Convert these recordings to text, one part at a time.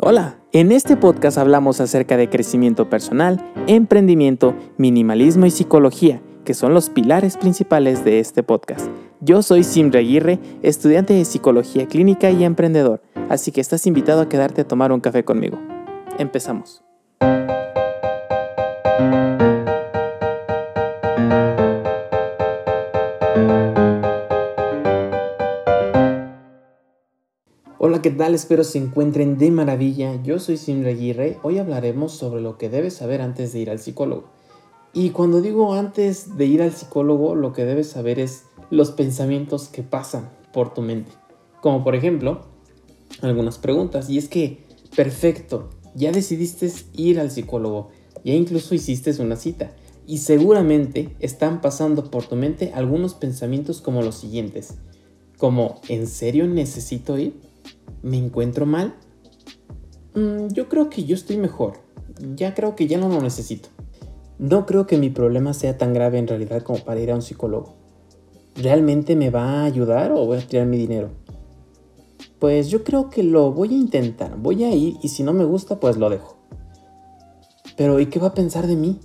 Hola, en este podcast hablamos acerca de crecimiento personal, emprendimiento, minimalismo y psicología, que son los pilares principales de este podcast. Yo soy Simre Aguirre, estudiante de psicología clínica y emprendedor, así que estás invitado a quedarte a tomar un café conmigo. Empezamos. Hola, ¿qué tal? Espero se encuentren de maravilla. Yo soy Simre Aguirre. Hoy hablaremos sobre lo que debes saber antes de ir al psicólogo. Y cuando digo antes de ir al psicólogo, lo que debes saber es los pensamientos que pasan por tu mente. Como por ejemplo, algunas preguntas. Y es que, perfecto, ya decidiste ir al psicólogo, ya incluso hiciste una cita. Y seguramente están pasando por tu mente algunos pensamientos como los siguientes. Como, ¿en serio necesito ir? ¿Me encuentro mal? Mm, yo creo que yo estoy mejor. Ya creo que ya no lo necesito. No creo que mi problema sea tan grave en realidad como para ir a un psicólogo. ¿Realmente me va a ayudar o voy a tirar mi dinero? Pues yo creo que lo voy a intentar. Voy a ir y si no me gusta, pues lo dejo. Pero ¿y qué va a pensar de mí?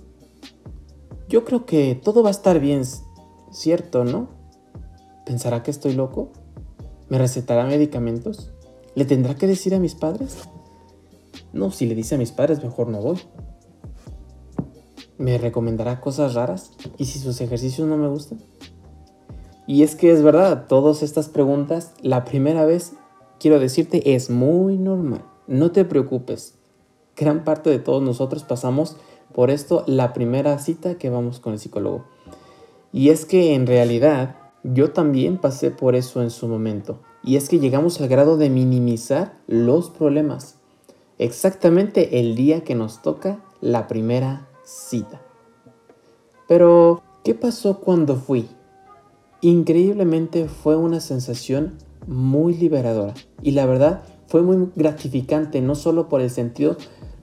Yo creo que todo va a estar bien, ¿cierto, no? ¿Pensará que estoy loco? ¿Me recetará medicamentos? ¿Le tendrá que decir a mis padres? No, si le dice a mis padres, mejor no voy. ¿Me recomendará cosas raras? ¿Y si sus ejercicios no me gustan? Y es que es verdad, todas estas preguntas, la primera vez, quiero decirte, es muy normal. No te preocupes. Gran parte de todos nosotros pasamos por esto la primera cita que vamos con el psicólogo. Y es que en realidad yo también pasé por eso en su momento y es que llegamos al grado de minimizar los problemas. Exactamente el día que nos toca la primera cita. Pero, ¿qué pasó cuando fui? Increíblemente fue una sensación muy liberadora y la verdad fue muy gratificante no solo por el sentido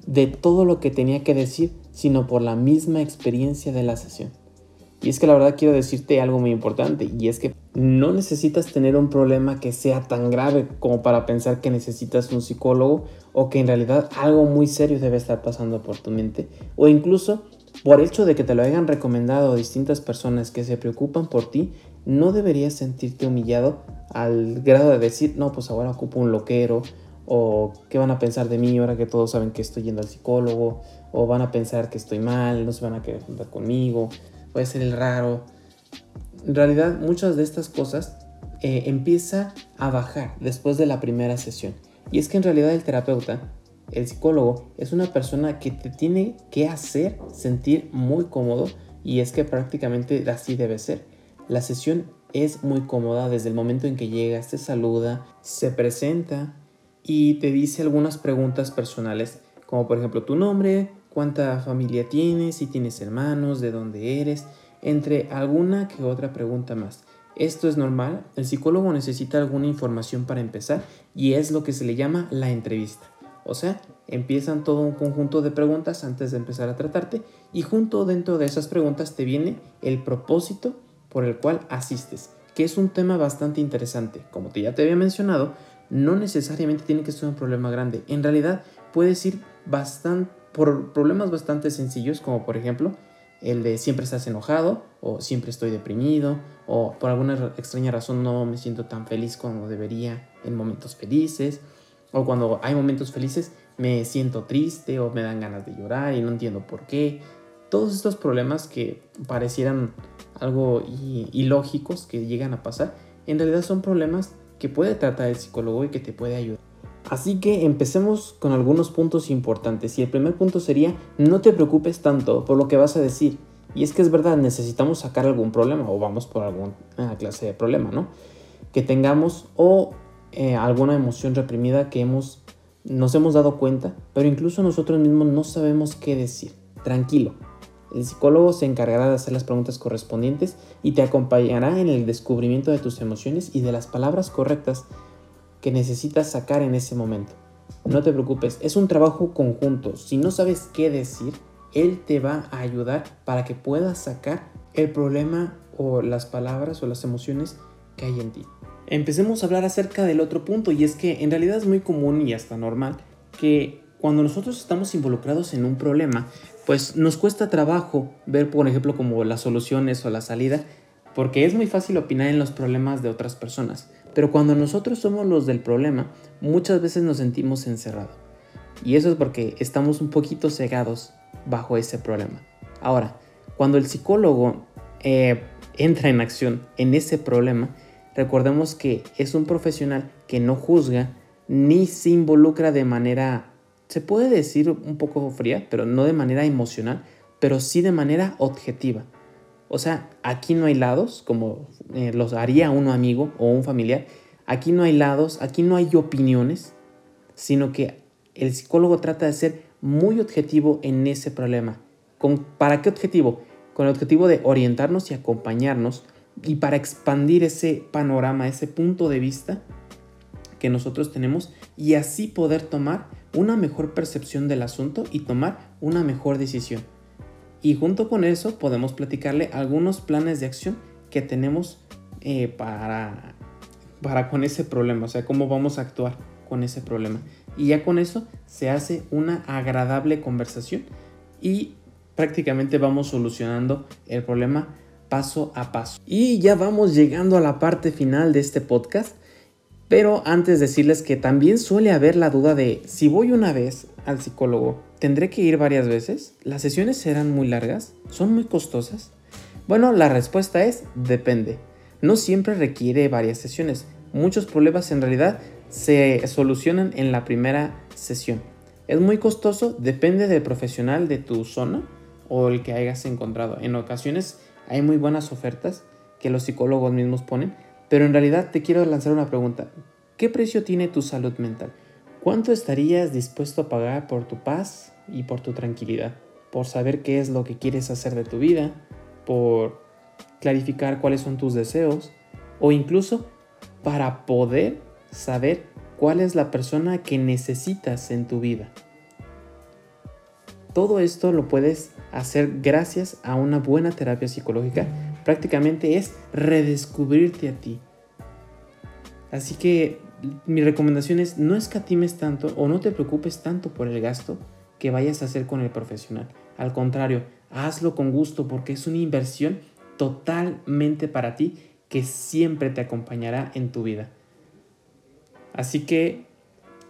de todo lo que tenía que decir, sino por la misma experiencia de la sesión. Y es que la verdad quiero decirte algo muy importante y es que no necesitas tener un problema que sea tan grave como para pensar que necesitas un psicólogo o que en realidad algo muy serio debe estar pasando por tu mente o incluso por el hecho de que te lo hayan recomendado distintas personas que se preocupan por ti, no deberías sentirte humillado al grado de decir, no, pues ahora ocupo un loquero o qué van a pensar de mí ahora que todos saben que estoy yendo al psicólogo o van a pensar que estoy mal, no se van a querer juntar conmigo puede ser el raro. En realidad muchas de estas cosas eh, empieza a bajar después de la primera sesión. Y es que en realidad el terapeuta, el psicólogo, es una persona que te tiene que hacer sentir muy cómodo y es que prácticamente así debe ser. La sesión es muy cómoda desde el momento en que llegas, te saluda, se presenta y te dice algunas preguntas personales, como por ejemplo tu nombre, cuánta familia tienes, si tienes hermanos, de dónde eres, entre alguna que otra pregunta más. Esto es normal, el psicólogo necesita alguna información para empezar y es lo que se le llama la entrevista. O sea, empiezan todo un conjunto de preguntas antes de empezar a tratarte y junto dentro de esas preguntas te viene el propósito por el cual asistes, que es un tema bastante interesante. Como te ya te había mencionado, no necesariamente tiene que ser un problema grande. En realidad puedes ir bastante por problemas bastante sencillos, como por ejemplo el de siempre estás enojado o siempre estoy deprimido o por alguna extraña razón no me siento tan feliz como debería en momentos felices o cuando hay momentos felices me siento triste o me dan ganas de llorar y no entiendo por qué. Todos estos problemas que parecieran algo ilógicos que llegan a pasar, en realidad son problemas que puede tratar el psicólogo y que te puede ayudar. Así que empecemos con algunos puntos importantes y el primer punto sería no te preocupes tanto por lo que vas a decir. Y es que es verdad, necesitamos sacar algún problema o vamos por alguna clase de problema, ¿no? Que tengamos o eh, alguna emoción reprimida que hemos, nos hemos dado cuenta, pero incluso nosotros mismos no sabemos qué decir. Tranquilo, el psicólogo se encargará de hacer las preguntas correspondientes y te acompañará en el descubrimiento de tus emociones y de las palabras correctas que necesitas sacar en ese momento. No te preocupes, es un trabajo conjunto. Si no sabes qué decir, él te va a ayudar para que puedas sacar el problema o las palabras o las emociones que hay en ti. Empecemos a hablar acerca del otro punto y es que en realidad es muy común y hasta normal que cuando nosotros estamos involucrados en un problema, pues nos cuesta trabajo ver, por ejemplo, como las soluciones o la salida, porque es muy fácil opinar en los problemas de otras personas. Pero cuando nosotros somos los del problema, muchas veces nos sentimos encerrados. Y eso es porque estamos un poquito cegados bajo ese problema. Ahora, cuando el psicólogo eh, entra en acción en ese problema, recordemos que es un profesional que no juzga ni se involucra de manera, se puede decir un poco fría, pero no de manera emocional, pero sí de manera objetiva. O sea, aquí no hay lados, como eh, los haría un amigo o un familiar. Aquí no hay lados, aquí no hay opiniones, sino que el psicólogo trata de ser muy objetivo en ese problema. ¿Con, ¿Para qué objetivo? Con el objetivo de orientarnos y acompañarnos y para expandir ese panorama, ese punto de vista que nosotros tenemos y así poder tomar una mejor percepción del asunto y tomar una mejor decisión. Y junto con eso podemos platicarle algunos planes de acción que tenemos eh, para, para con ese problema, o sea, cómo vamos a actuar con ese problema. Y ya con eso se hace una agradable conversación y prácticamente vamos solucionando el problema paso a paso. Y ya vamos llegando a la parte final de este podcast. Pero antes decirles que también suele haber la duda de si voy una vez al psicólogo, ¿tendré que ir varias veces? ¿Las sesiones serán muy largas? ¿Son muy costosas? Bueno, la respuesta es depende. No siempre requiere varias sesiones. Muchos problemas en realidad se solucionan en la primera sesión. ¿Es muy costoso? Depende del profesional de tu zona o el que hayas encontrado. En ocasiones hay muy buenas ofertas que los psicólogos mismos ponen, pero en realidad te quiero lanzar una pregunta. ¿Qué precio tiene tu salud mental? ¿Cuánto estarías dispuesto a pagar por tu paz y por tu tranquilidad? Por saber qué es lo que quieres hacer de tu vida, por clarificar cuáles son tus deseos o incluso para poder saber cuál es la persona que necesitas en tu vida. Todo esto lo puedes hacer gracias a una buena terapia psicológica. Prácticamente es redescubrirte a ti. Así que mi recomendación es no escatimes tanto o no te preocupes tanto por el gasto que vayas a hacer con el profesional. Al contrario, hazlo con gusto porque es una inversión totalmente para ti que siempre te acompañará en tu vida. Así que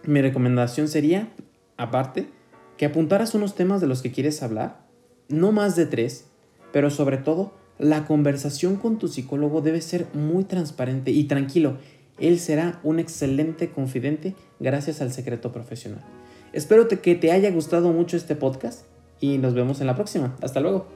mi recomendación sería, aparte, que apuntaras unos temas de los que quieres hablar, no más de tres, pero sobre todo, la conversación con tu psicólogo debe ser muy transparente y tranquilo. Él será un excelente confidente gracias al secreto profesional. Espero que te haya gustado mucho este podcast y nos vemos en la próxima. Hasta luego.